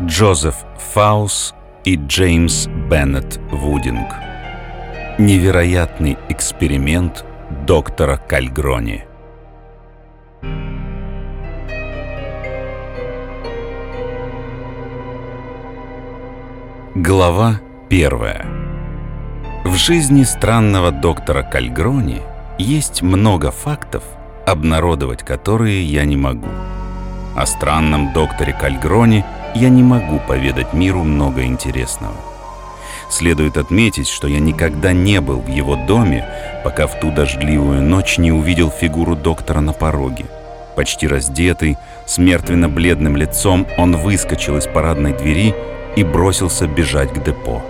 Джозеф Фаус и Джеймс Беннет Вудинг. Невероятный эксперимент доктора Кальгрони. Глава первая. В жизни странного доктора Кальгрони есть много фактов, обнародовать которые я не могу. О странном докторе Кальгрони я не могу поведать миру много интересного. Следует отметить, что я никогда не был в его доме, пока в ту дождливую ночь не увидел фигуру доктора на пороге. Почти раздетый, с мертвенно-бледным лицом, он выскочил из парадной двери и бросился бежать к депо.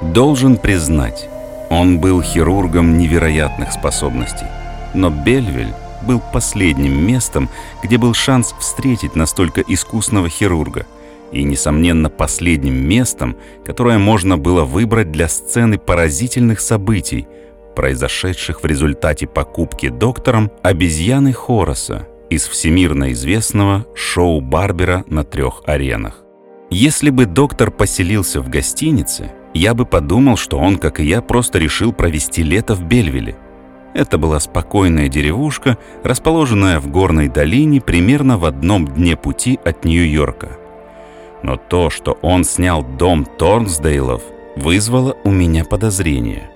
Должен признать, он был хирургом невероятных способностей. Но Бельвиль был последним местом, где был шанс встретить настолько искусного хирурга – и, несомненно, последним местом, которое можно было выбрать для сцены поразительных событий, произошедших в результате покупки доктором обезьяны Хороса из всемирно известного шоу Барбера на трех аренах. Если бы доктор поселился в гостинице, я бы подумал, что он, как и я, просто решил провести лето в Бельвилле. Это была спокойная деревушка, расположенная в горной долине примерно в одном дне пути от Нью-Йорка. Но то, что он снял дом Торнсдейлов, вызвало у меня подозрение.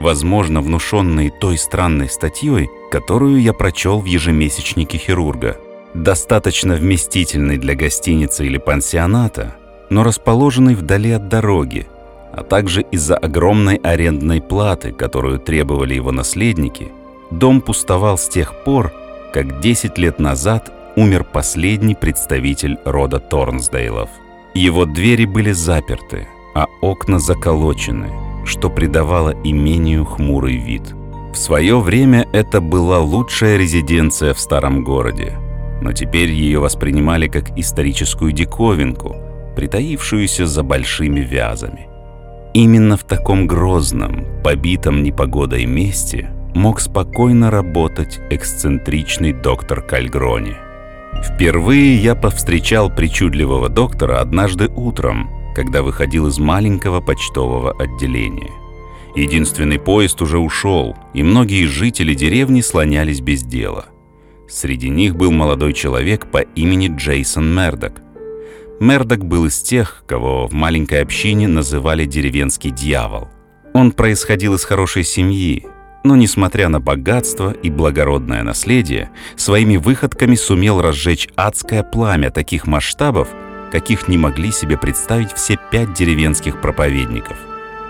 Возможно, внушенные той странной статьей, которую я прочел в ежемесячнике хирурга. Достаточно вместительный для гостиницы или пансионата, но расположенный вдали от дороги, а также из-за огромной арендной платы, которую требовали его наследники, дом пустовал с тех пор, как 10 лет назад умер последний представитель рода Торнсдейлов. Его двери были заперты, а окна заколочены, что придавало имению хмурый вид. В свое время это была лучшая резиденция в старом городе, но теперь ее воспринимали как историческую диковинку, притаившуюся за большими вязами. Именно в таком грозном, побитом непогодой месте мог спокойно работать эксцентричный доктор Кальгрони – Впервые я повстречал причудливого доктора однажды утром, когда выходил из маленького почтового отделения. Единственный поезд уже ушел, и многие жители деревни слонялись без дела. Среди них был молодой человек по имени Джейсон Мердок. Мердок был из тех, кого в маленькой общине называли «деревенский дьявол». Он происходил из хорошей семьи, но, несмотря на богатство и благородное наследие, своими выходками сумел разжечь адское пламя таких масштабов, каких не могли себе представить все пять деревенских проповедников.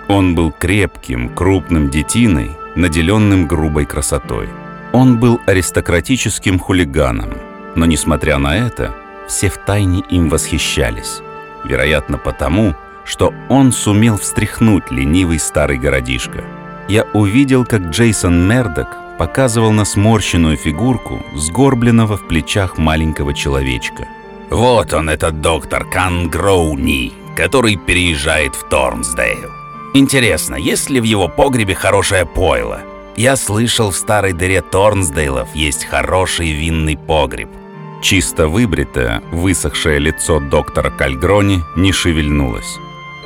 Он был крепким, крупным детиной, наделенным грубой красотой. Он был аристократическим хулиганом, но, несмотря на это, все втайне им восхищались. Вероятно, потому, что он сумел встряхнуть ленивый старый городишко – я увидел, как Джейсон Мердок показывал на сморщенную фигурку, сгорбленного в плечах маленького человечка. «Вот он, этот доктор Кангроуни, который переезжает в Торнсдейл. Интересно, есть ли в его погребе хорошее пойло? Я слышал, в старой дыре Торнсдейлов есть хороший винный погреб». Чисто выбритое, высохшее лицо доктора Кальгрони не шевельнулось.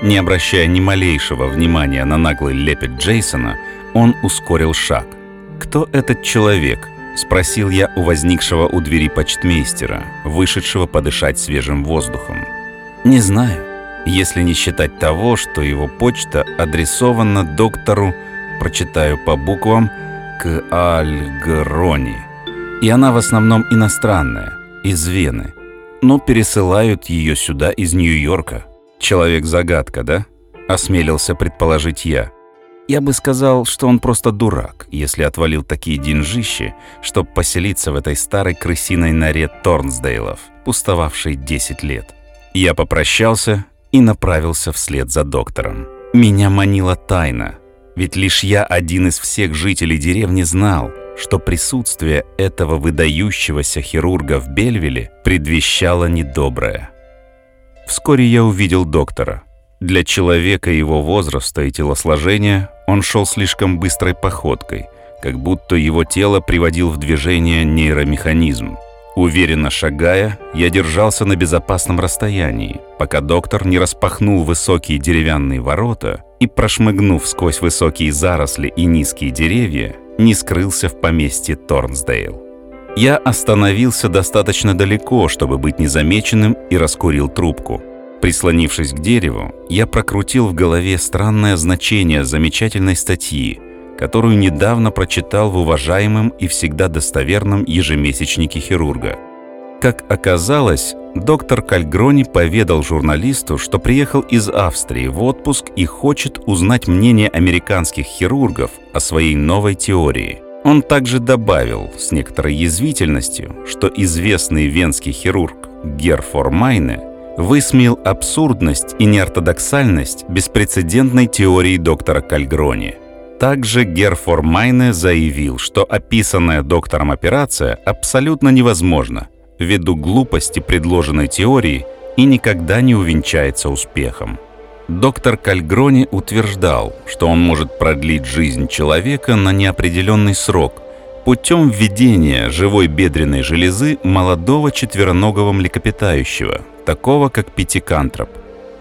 Не обращая ни малейшего внимания на наглый лепет Джейсона, он ускорил шаг. «Кто этот человек?» — спросил я у возникшего у двери почтмейстера, вышедшего подышать свежим воздухом. «Не знаю, если не считать того, что его почта адресована доктору, прочитаю по буквам, к Альгрони. И она в основном иностранная, из Вены, но пересылают ее сюда из Нью-Йорка». Человек-загадка, да? Осмелился предположить я. Я бы сказал, что он просто дурак, если отвалил такие деньжищи, чтобы поселиться в этой старой крысиной норе Торнсдейлов, пустовавшей 10 лет. Я попрощался и направился вслед за доктором. Меня манила тайна, ведь лишь я один из всех жителей деревни знал, что присутствие этого выдающегося хирурга в Бельвилле предвещало недоброе. Вскоре я увидел доктора. Для человека его возраста и телосложения он шел слишком быстрой походкой, как будто его тело приводил в движение нейромеханизм. Уверенно шагая, я держался на безопасном расстоянии, пока доктор не распахнул высокие деревянные ворота и, прошмыгнув сквозь высокие заросли и низкие деревья, не скрылся в поместье Торнсдейл. Я остановился достаточно далеко, чтобы быть незамеченным, и раскурил трубку. Прислонившись к дереву, я прокрутил в голове странное значение замечательной статьи, которую недавно прочитал в уважаемом и всегда достоверном ежемесячнике хирурга. Как оказалось, доктор Кальгрони поведал журналисту, что приехал из Австрии в отпуск и хочет узнать мнение американских хирургов о своей новой теории. Он также добавил с некоторой язвительностью, что известный венский хирург Герфор Майне высмеял абсурдность и неортодоксальность беспрецедентной теории доктора Кальгрони. Также Герфор Майне заявил, что описанная доктором операция абсолютно невозможна ввиду глупости предложенной теории и никогда не увенчается успехом. Доктор Кальгрони утверждал, что он может продлить жизнь человека на неопределенный срок путем введения живой бедренной железы молодого четвероногого млекопитающего, такого как пятикантроп.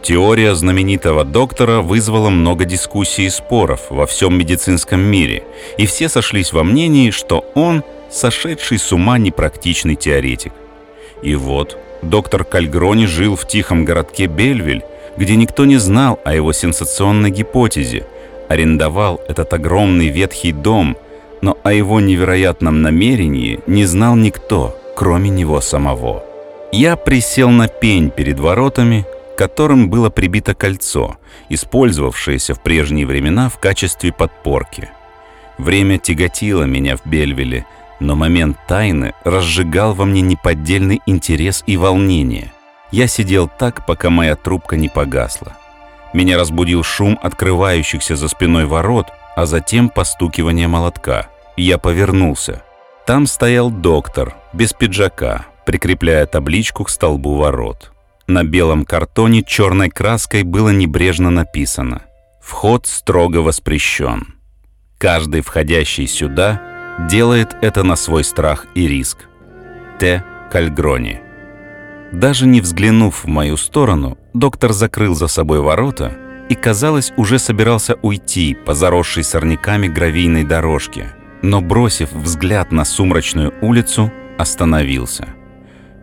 Теория знаменитого доктора вызвала много дискуссий и споров во всем медицинском мире, и все сошлись во мнении, что он сошедший с ума непрактичный теоретик. И вот доктор Кальгрони жил в тихом городке Бельвиль, где никто не знал о его сенсационной гипотезе, арендовал этот огромный ветхий дом, но о его невероятном намерении не знал никто, кроме него самого. Я присел на пень перед воротами, к которым было прибито кольцо, использовавшееся в прежние времена в качестве подпорки. Время тяготило меня в Бельвиле, но момент тайны разжигал во мне неподдельный интерес и волнение. Я сидел так, пока моя трубка не погасла. Меня разбудил шум открывающихся за спиной ворот, а затем постукивание молотка. Я повернулся. Там стоял доктор, без пиджака, прикрепляя табличку к столбу ворот. На белом картоне черной краской было небрежно написано «Вход строго воспрещен». Каждый входящий сюда делает это на свой страх и риск. Т. Кальгрони даже не взглянув в мою сторону, доктор закрыл за собой ворота и, казалось, уже собирался уйти по заросшей сорняками гравийной дорожке, но, бросив взгляд на сумрачную улицу, остановился.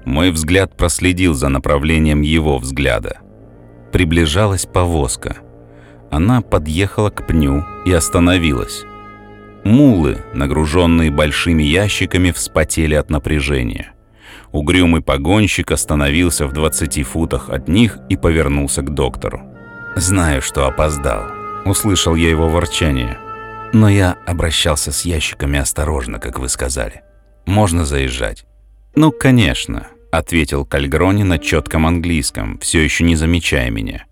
Мой взгляд проследил за направлением его взгляда. Приближалась повозка. Она подъехала к пню и остановилась. Мулы, нагруженные большими ящиками, вспотели от напряжения. Угрюмый погонщик остановился в 20 футах от них и повернулся к доктору. «Знаю, что опоздал», — услышал я его ворчание. «Но я обращался с ящиками осторожно, как вы сказали. Можно заезжать?» «Ну, конечно», — ответил Кальгрони на четком английском, все еще не замечая меня.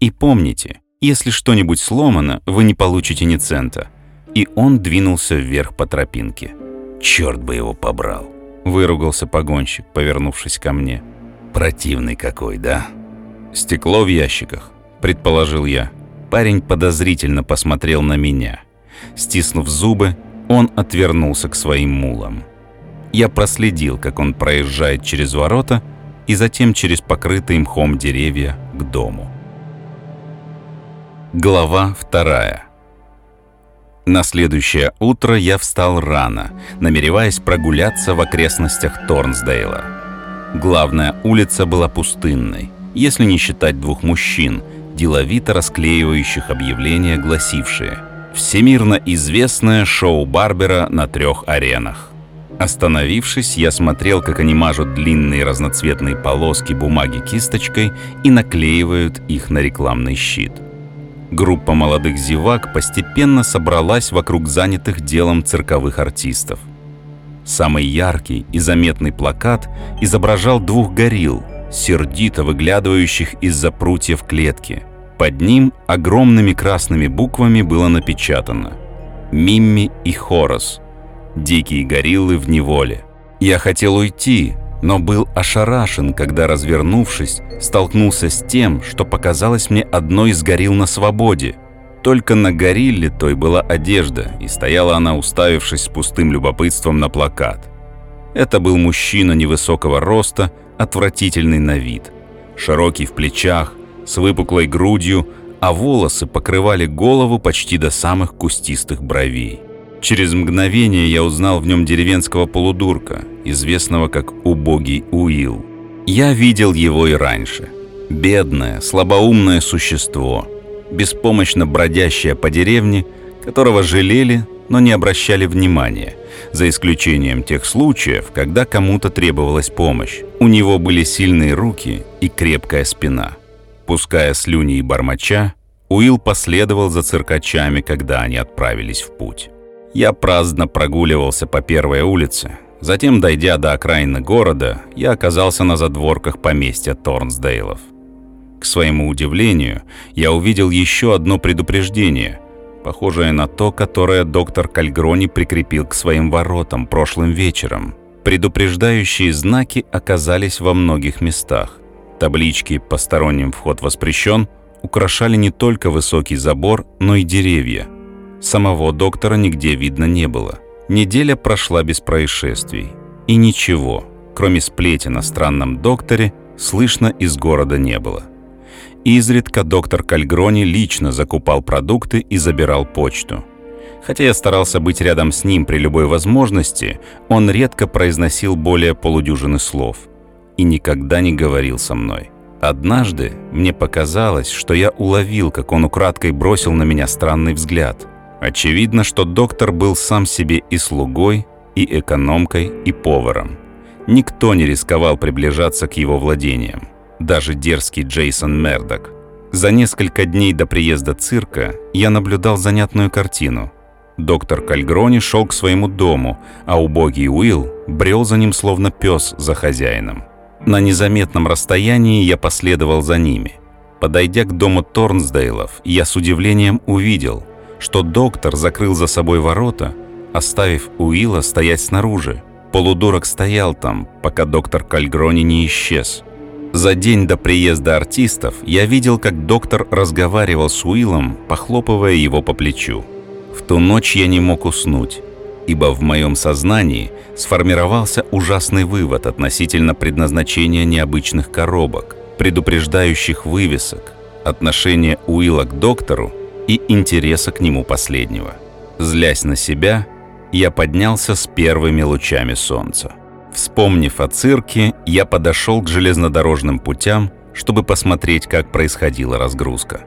«И помните, если что-нибудь сломано, вы не получите ни цента». И он двинулся вверх по тропинке. Черт бы его побрал. Выругался погонщик, повернувшись ко мне. Противный какой, да? Стекло в ящиках, предположил я. Парень подозрительно посмотрел на меня. Стиснув зубы, он отвернулся к своим мулам. Я проследил, как он проезжает через ворота и затем через покрытые мхом деревья к дому. Глава вторая. На следующее утро я встал рано, намереваясь прогуляться в окрестностях Торнсдейла. Главная улица была пустынной, если не считать двух мужчин, деловито расклеивающих объявления, гласившие «Всемирно известное шоу Барбера на трех аренах». Остановившись, я смотрел, как они мажут длинные разноцветные полоски бумаги кисточкой и наклеивают их на рекламный щит – Группа молодых зевак постепенно собралась вокруг занятых делом цирковых артистов. Самый яркий и заметный плакат изображал двух горилл, сердито выглядывающих из-за прутьев клетки. Под ним огромными красными буквами было напечатано «Мимми и Хорос. Дикие гориллы в неволе». Я хотел уйти, но был ошарашен, когда, развернувшись, столкнулся с тем, что показалось мне одной из горилл на свободе. Только на горилле той была одежда, и стояла она, уставившись с пустым любопытством на плакат. Это был мужчина невысокого роста, отвратительный на вид. Широкий в плечах, с выпуклой грудью, а волосы покрывали голову почти до самых кустистых бровей. Через мгновение я узнал в нем деревенского полудурка, известного как «убогий Уилл». Я видел его и раньше. Бедное, слабоумное существо, беспомощно бродящее по деревне, которого жалели, но не обращали внимания, за исключением тех случаев, когда кому-то требовалась помощь. У него были сильные руки и крепкая спина. Пуская слюни и бормоча, Уилл последовал за циркачами, когда они отправились в путь. Я праздно прогуливался по первой улице. Затем, дойдя до окраины города, я оказался на задворках поместья Торнсдейлов. К своему удивлению, я увидел еще одно предупреждение, похожее на то, которое доктор Кальгрони прикрепил к своим воротам прошлым вечером. Предупреждающие знаки оказались во многих местах. Таблички «Посторонним вход воспрещен» украшали не только высокий забор, но и деревья. Самого доктора нигде видно не было. Неделя прошла без происшествий. И ничего, кроме сплетен о странном докторе, слышно из города не было. Изредка доктор Кальгрони лично закупал продукты и забирал почту. Хотя я старался быть рядом с ним при любой возможности, он редко произносил более полудюжины слов и никогда не говорил со мной. Однажды мне показалось, что я уловил, как он украдкой бросил на меня странный взгляд. Очевидно, что доктор был сам себе и слугой, и экономкой, и поваром. Никто не рисковал приближаться к его владениям. Даже дерзкий Джейсон Мердок. За несколько дней до приезда цирка я наблюдал занятную картину. Доктор Кальгрони шел к своему дому, а убогий Уилл брел за ним словно пес за хозяином. На незаметном расстоянии я последовал за ними. Подойдя к дому Торнсдейлов, я с удивлением увидел, что доктор закрыл за собой ворота, оставив Уилла стоять снаружи. Полудурок стоял там, пока доктор Кальгрони не исчез. За день до приезда артистов я видел, как доктор разговаривал с Уиллом, похлопывая его по плечу. В ту ночь я не мог уснуть ибо в моем сознании сформировался ужасный вывод относительно предназначения необычных коробок, предупреждающих вывесок, отношения Уилла к доктору и интереса к нему последнего. Злясь на себя, я поднялся с первыми лучами солнца. Вспомнив о цирке, я подошел к железнодорожным путям, чтобы посмотреть, как происходила разгрузка.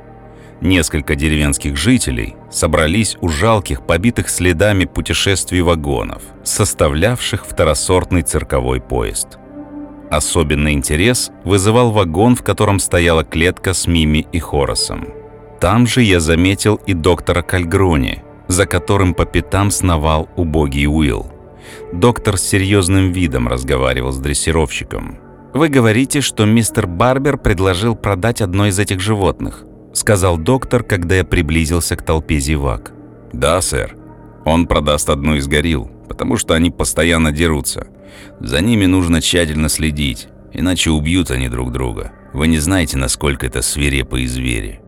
Несколько деревенских жителей собрались у жалких, побитых следами путешествий вагонов, составлявших второсортный цирковой поезд. Особенный интерес вызывал вагон, в котором стояла клетка с Мими и Хоросом. Там же я заметил и доктора Кальгрони, за которым по пятам сновал убогий Уилл. Доктор с серьезным видом разговаривал с дрессировщиком. «Вы говорите, что мистер Барбер предложил продать одно из этих животных. — сказал доктор, когда я приблизился к толпе зевак. «Да, сэр. Он продаст одну из горилл, потому что они постоянно дерутся. За ними нужно тщательно следить, иначе убьют они друг друга. Вы не знаете, насколько это свирепые звери».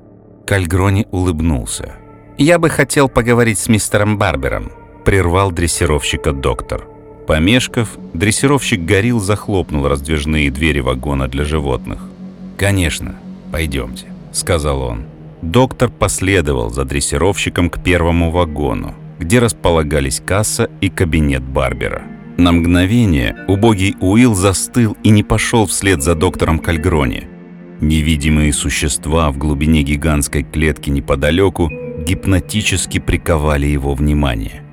Кальгрони улыбнулся. «Я бы хотел поговорить с мистером Барбером», — прервал дрессировщика доктор. Помешков, дрессировщик горил захлопнул раздвижные двери вагона для животных. «Конечно, пойдемте» сказал он. Доктор последовал за дрессировщиком к первому вагону, где располагались касса и кабинет Барбера. На мгновение убогий Уилл застыл и не пошел вслед за доктором Кальгрони. Невидимые существа в глубине гигантской клетки неподалеку гипнотически приковали его внимание.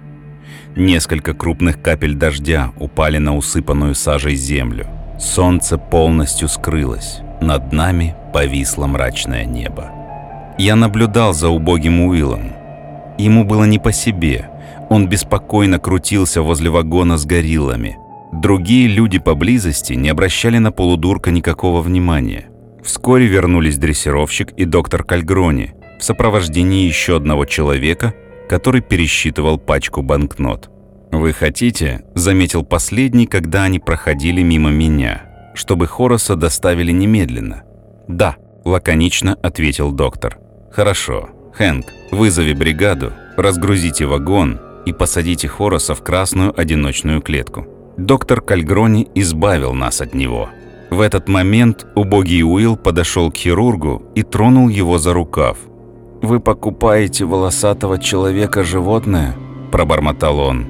Несколько крупных капель дождя упали на усыпанную сажей землю. Солнце полностью скрылось. Над нами повисло мрачное небо. Я наблюдал за убогим Уиллом. Ему было не по себе. Он беспокойно крутился возле вагона с гориллами. Другие люди поблизости не обращали на полудурка никакого внимания. Вскоре вернулись дрессировщик и доктор Кальгрони в сопровождении еще одного человека, который пересчитывал пачку банкнот. «Вы хотите?» – заметил последний, когда они проходили мимо меня – чтобы Хороса доставили немедленно. «Да», – лаконично ответил доктор. «Хорошо. Хэнк, вызови бригаду, разгрузите вагон и посадите Хороса в красную одиночную клетку. Доктор Кальгрони избавил нас от него. В этот момент убогий Уилл подошел к хирургу и тронул его за рукав. «Вы покупаете волосатого человека животное?» – пробормотал он.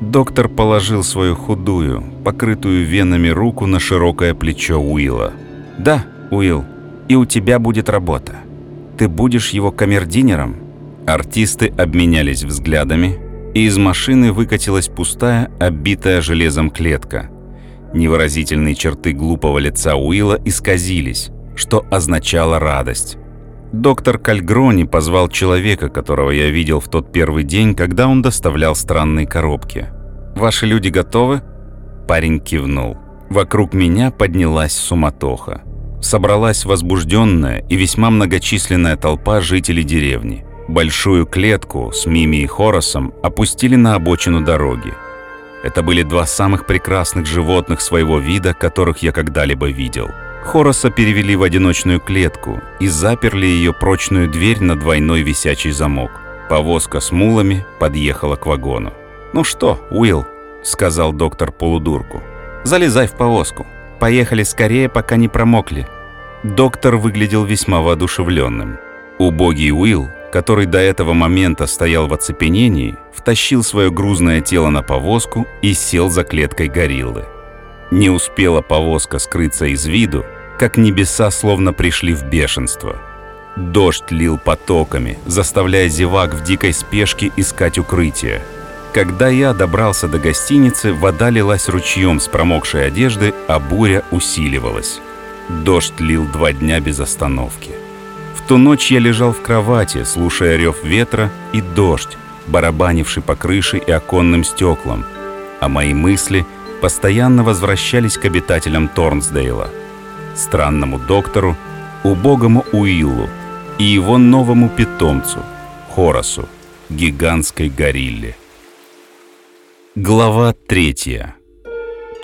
Доктор положил свою худую, покрытую венами руку на широкое плечо Уилла. «Да, Уилл, и у тебя будет работа. Ты будешь его камердинером. Артисты обменялись взглядами, и из машины выкатилась пустая, оббитая железом клетка. Невыразительные черты глупого лица Уилла исказились, что означало радость. Доктор Кальгрони позвал человека, которого я видел в тот первый день, когда он доставлял странные коробки. «Ваши люди готовы?» Парень кивнул. Вокруг меня поднялась суматоха. Собралась возбужденная и весьма многочисленная толпа жителей деревни. Большую клетку с Мими и Хоросом опустили на обочину дороги. Это были два самых прекрасных животных своего вида, которых я когда-либо видел. Хороса перевели в одиночную клетку и заперли ее прочную дверь на двойной висячий замок. Повозка с мулами подъехала к вагону. «Ну что, Уилл», — сказал доктор полудурку, — «залезай в повозку. Поехали скорее, пока не промокли». Доктор выглядел весьма воодушевленным. Убогий Уилл который до этого момента стоял в оцепенении, втащил свое грузное тело на повозку и сел за клеткой гориллы. Не успела повозка скрыться из виду, как небеса словно пришли в бешенство. Дождь лил потоками, заставляя зевак в дикой спешке искать укрытие. Когда я добрался до гостиницы, вода лилась ручьем с промокшей одежды, а буря усиливалась. Дождь лил два дня без остановки ту ночь я лежал в кровати, слушая рев ветра и дождь, барабанивший по крыше и оконным стеклам, а мои мысли постоянно возвращались к обитателям Торнсдейла, странному доктору, убогому Уиллу и его новому питомцу, Хорасу, гигантской горилле. Глава третья.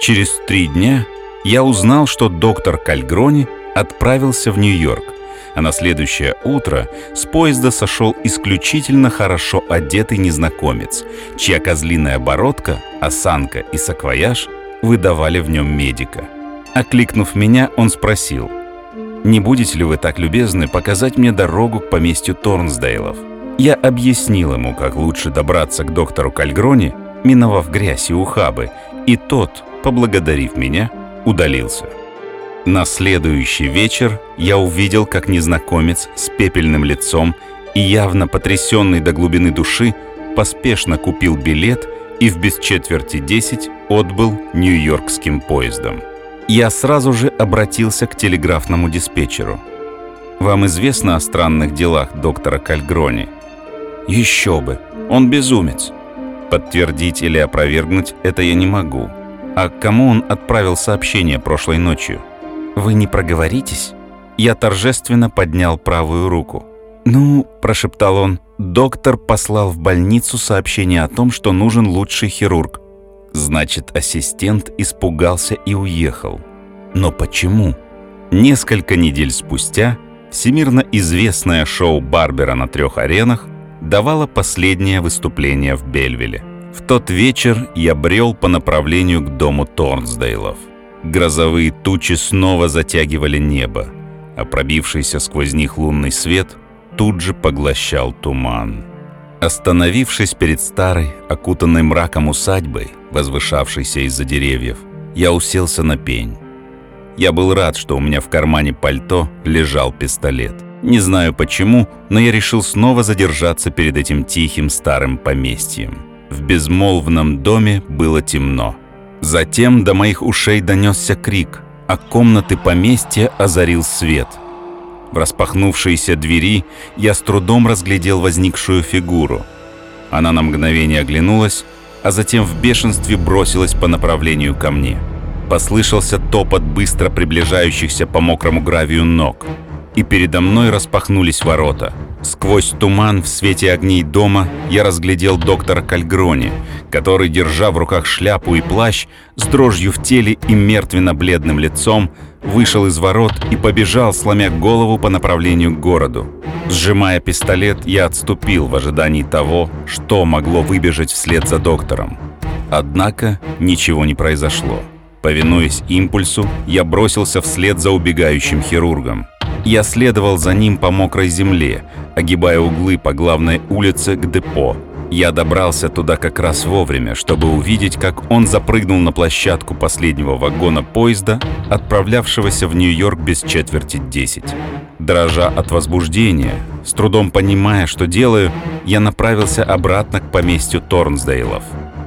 Через три дня я узнал, что доктор Кальгрони отправился в Нью-Йорк – а на следующее утро с поезда сошел исключительно хорошо одетый незнакомец, чья козлиная бородка, осанка и саквояж выдавали в нем медика. Окликнув меня, он спросил, «Не будете ли вы так любезны показать мне дорогу к поместью Торнсдейлов?» Я объяснил ему, как лучше добраться к доктору Кальгрони, миновав грязь и ухабы, и тот, поблагодарив меня, удалился. На следующий вечер я увидел, как незнакомец с пепельным лицом и явно потрясенный до глубины души поспешно купил билет и в без четверти десять отбыл нью-йоркским поездом. Я сразу же обратился к телеграфному диспетчеру. «Вам известно о странных делах доктора Кальгрони?» «Еще бы! Он безумец!» Подтвердить или опровергнуть это я не могу. А кому он отправил сообщение прошлой ночью? «Вы не проговоритесь?» Я торжественно поднял правую руку. «Ну», – прошептал он, – «доктор послал в больницу сообщение о том, что нужен лучший хирург». Значит, ассистент испугался и уехал. Но почему? Несколько недель спустя всемирно известное шоу Барбера на трех аренах давало последнее выступление в Бельвилле. В тот вечер я брел по направлению к дому Торнсдейлов. Грозовые тучи снова затягивали небо, а пробившийся сквозь них лунный свет тут же поглощал туман. Остановившись перед старой, окутанной мраком усадьбой, возвышавшейся из-за деревьев, я уселся на пень. Я был рад, что у меня в кармане пальто лежал пистолет. Не знаю почему, но я решил снова задержаться перед этим тихим старым поместьем. В безмолвном доме было темно. Затем до моих ушей донесся крик, а комнаты поместья озарил свет. В распахнувшейся двери я с трудом разглядел возникшую фигуру. Она на мгновение оглянулась, а затем в бешенстве бросилась по направлению ко мне. Послышался топот быстро приближающихся по мокрому гравию ног, и передо мной распахнулись ворота — Сквозь туман в свете огней дома я разглядел доктора Кальгрони, который, держа в руках шляпу и плащ, с дрожью в теле и мертвенно-бледным лицом, вышел из ворот и побежал, сломя голову по направлению к городу. Сжимая пистолет, я отступил в ожидании того, что могло выбежать вслед за доктором. Однако ничего не произошло. Повинуясь импульсу, я бросился вслед за убегающим хирургом. Я следовал за ним по мокрой земле, огибая углы по главной улице к депо. Я добрался туда как раз вовремя, чтобы увидеть, как он запрыгнул на площадку последнего вагона поезда, отправлявшегося в Нью-Йорк без четверти 10. Дрожа от возбуждения, с трудом понимая, что делаю, я направился обратно к поместью Торнсдейлов.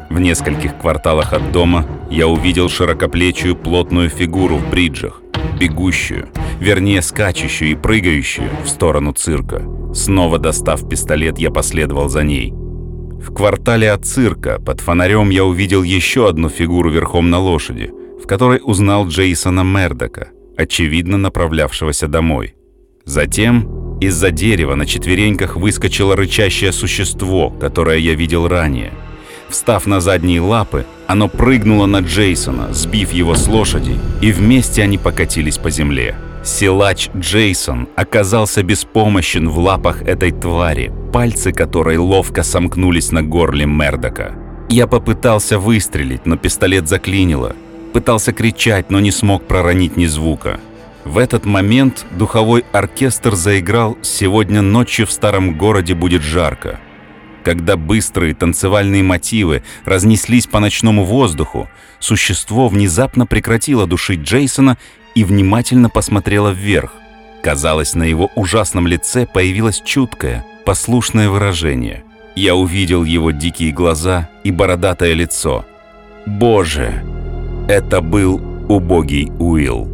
В нескольких кварталах от дома я увидел широкоплечую плотную фигуру в бриджах, бегущую, вернее скачущую и прыгающую в сторону цирка. Снова достав пистолет, я последовал за ней. В квартале от цирка под фонарем я увидел еще одну фигуру верхом на лошади, в которой узнал Джейсона Мердока, очевидно направлявшегося домой. Затем из-за дерева на четвереньках выскочило рычащее существо, которое я видел ранее — Встав на задние лапы, оно прыгнуло на Джейсона, сбив его с лошади, и вместе они покатились по земле. Силач Джейсон оказался беспомощен в лапах этой твари, пальцы которой ловко сомкнулись на горле Мердока. Я попытался выстрелить, но пистолет заклинило. Пытался кричать, но не смог проронить ни звука. В этот момент духовой оркестр заиграл «Сегодня ночью в старом городе будет жарко». Когда быстрые танцевальные мотивы разнеслись по ночному воздуху, существо внезапно прекратило душить Джейсона и внимательно посмотрело вверх. Казалось, на его ужасном лице появилось чуткое, послушное выражение. Я увидел его дикие глаза и бородатое лицо. Боже! Это был убогий Уилл.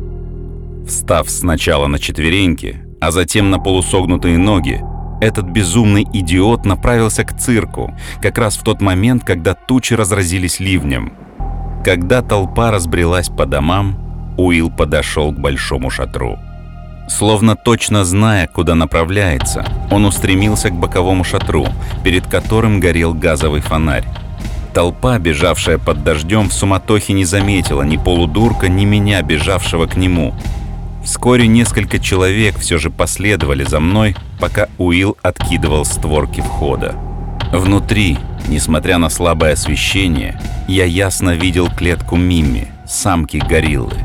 Встав сначала на четвереньки, а затем на полусогнутые ноги, этот безумный идиот направился к цирку, как раз в тот момент, когда тучи разразились ливнем. Когда толпа разбрелась по домам, Уилл подошел к большому шатру. Словно точно зная, куда направляется, он устремился к боковому шатру, перед которым горел газовый фонарь. Толпа, бежавшая под дождем, в суматохе не заметила ни полудурка, ни меня, бежавшего к нему. Вскоре несколько человек все же последовали за мной, пока Уилл откидывал створки входа. Внутри, несмотря на слабое освещение, я ясно видел клетку Мимми, самки гориллы.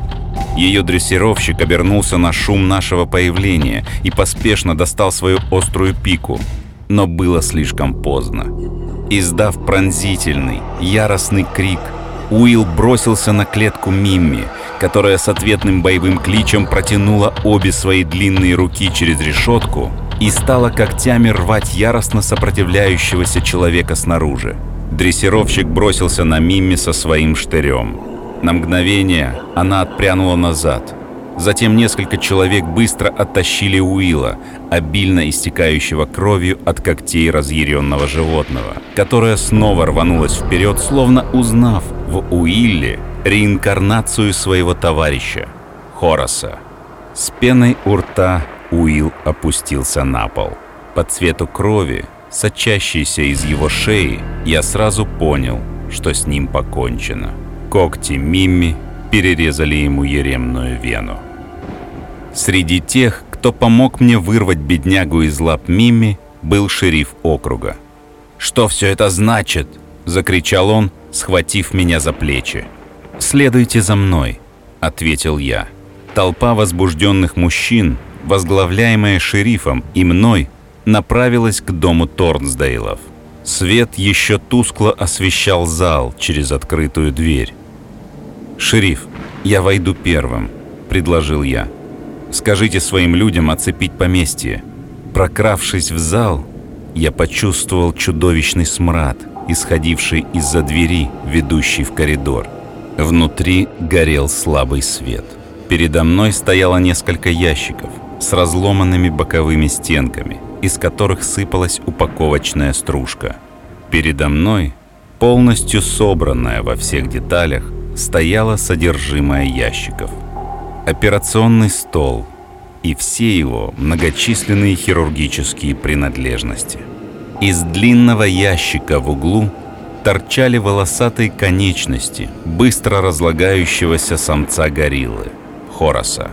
Ее дрессировщик обернулся на шум нашего появления и поспешно достал свою острую пику. Но было слишком поздно. Издав пронзительный, яростный крик, Уилл бросился на клетку Мимми, которая с ответным боевым кличем протянула обе свои длинные руки через решетку и стала когтями рвать яростно сопротивляющегося человека снаружи. Дрессировщик бросился на Мимми со своим штырем. На мгновение она отпрянула назад. Затем несколько человек быстро оттащили Уилла, обильно истекающего кровью от когтей разъяренного животного, которое снова рванулось вперед, словно узнав в Уилле реинкарнацию своего товарища, Хороса. С пеной у рта Уилл опустился на пол. По цвету крови, сочащейся из его шеи, я сразу понял, что с ним покончено. Когти Мимми перерезали ему еремную вену. Среди тех, кто помог мне вырвать беднягу из лап Мимми, был шериф округа. «Что все это значит?» – закричал он, схватив меня за плечи. «Следуйте за мной», — ответил я. Толпа возбужденных мужчин, возглавляемая шерифом и мной, направилась к дому Торнсдейлов. Свет еще тускло освещал зал через открытую дверь. «Шериф, я войду первым», — предложил я. «Скажите своим людям оцепить поместье». Прокравшись в зал, я почувствовал чудовищный смрад, исходивший из-за двери, ведущей в коридор. Внутри горел слабый свет. Передо мной стояло несколько ящиков с разломанными боковыми стенками, из которых сыпалась упаковочная стружка. Передо мной, полностью собранная во всех деталях, стояло содержимое ящиков. Операционный стол и все его многочисленные хирургические принадлежности. Из длинного ящика в углу торчали волосатые конечности быстро разлагающегося самца гориллы, Хороса.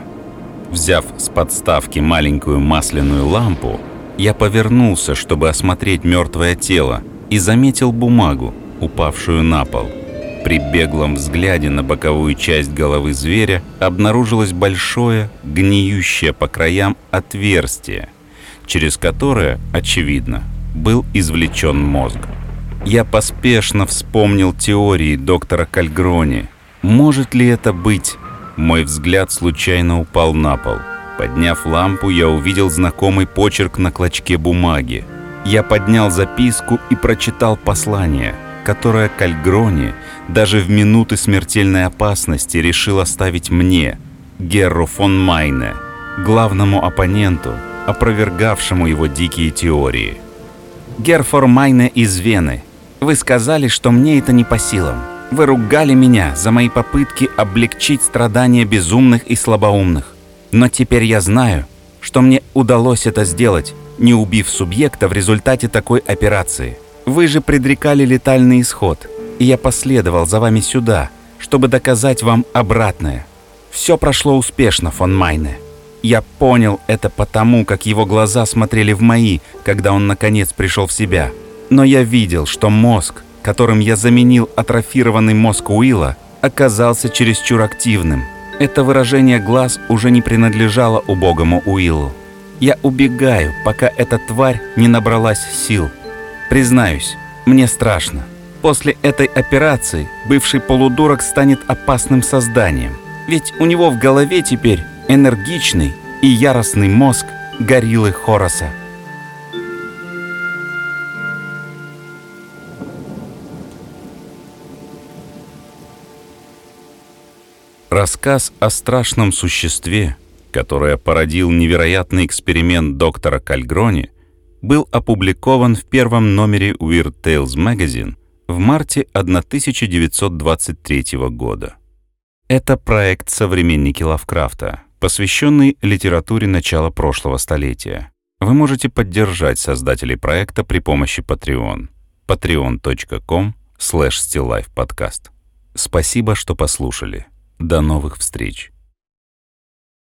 Взяв с подставки маленькую масляную лампу, я повернулся, чтобы осмотреть мертвое тело, и заметил бумагу, упавшую на пол. При беглом взгляде на боковую часть головы зверя обнаружилось большое, гниющее по краям отверстие, через которое, очевидно, был извлечен мозг. Я поспешно вспомнил теории доктора Кальгрони. Может ли это быть? Мой взгляд случайно упал на пол. Подняв лампу, я увидел знакомый почерк на клочке бумаги. Я поднял записку и прочитал послание, которое Кальгрони даже в минуты смертельной опасности решил оставить мне, Герру фон Майне, главному оппоненту, опровергавшему его дикие теории. Герр фон Майне из Вены. Вы сказали, что мне это не по силам. Вы ругали меня за мои попытки облегчить страдания безумных и слабоумных. Но теперь я знаю, что мне удалось это сделать, не убив субъекта в результате такой операции. Вы же предрекали летальный исход, и я последовал за вами сюда, чтобы доказать вам обратное. Все прошло успешно, фон Майне. Я понял это потому, как его глаза смотрели в мои, когда он наконец пришел в себя. Но я видел, что мозг, которым я заменил атрофированный мозг Уилла, оказался чересчур активным. Это выражение глаз уже не принадлежало убогому Уиллу. Я убегаю, пока эта тварь не набралась сил. Признаюсь, мне страшно. После этой операции бывший полудурок станет опасным созданием. Ведь у него в голове теперь энергичный и яростный мозг гориллы Хороса. Рассказ о страшном существе, которое породил невероятный эксперимент доктора Кальгрони, был опубликован в первом номере Weird Tales Magazine в марте 1923 года. Это проект «Современники Лавкрафта», посвященный литературе начала прошлого столетия. Вы можете поддержать создателей проекта при помощи Patreon. patreon.com slash Спасибо, что послушали. До новых встреч!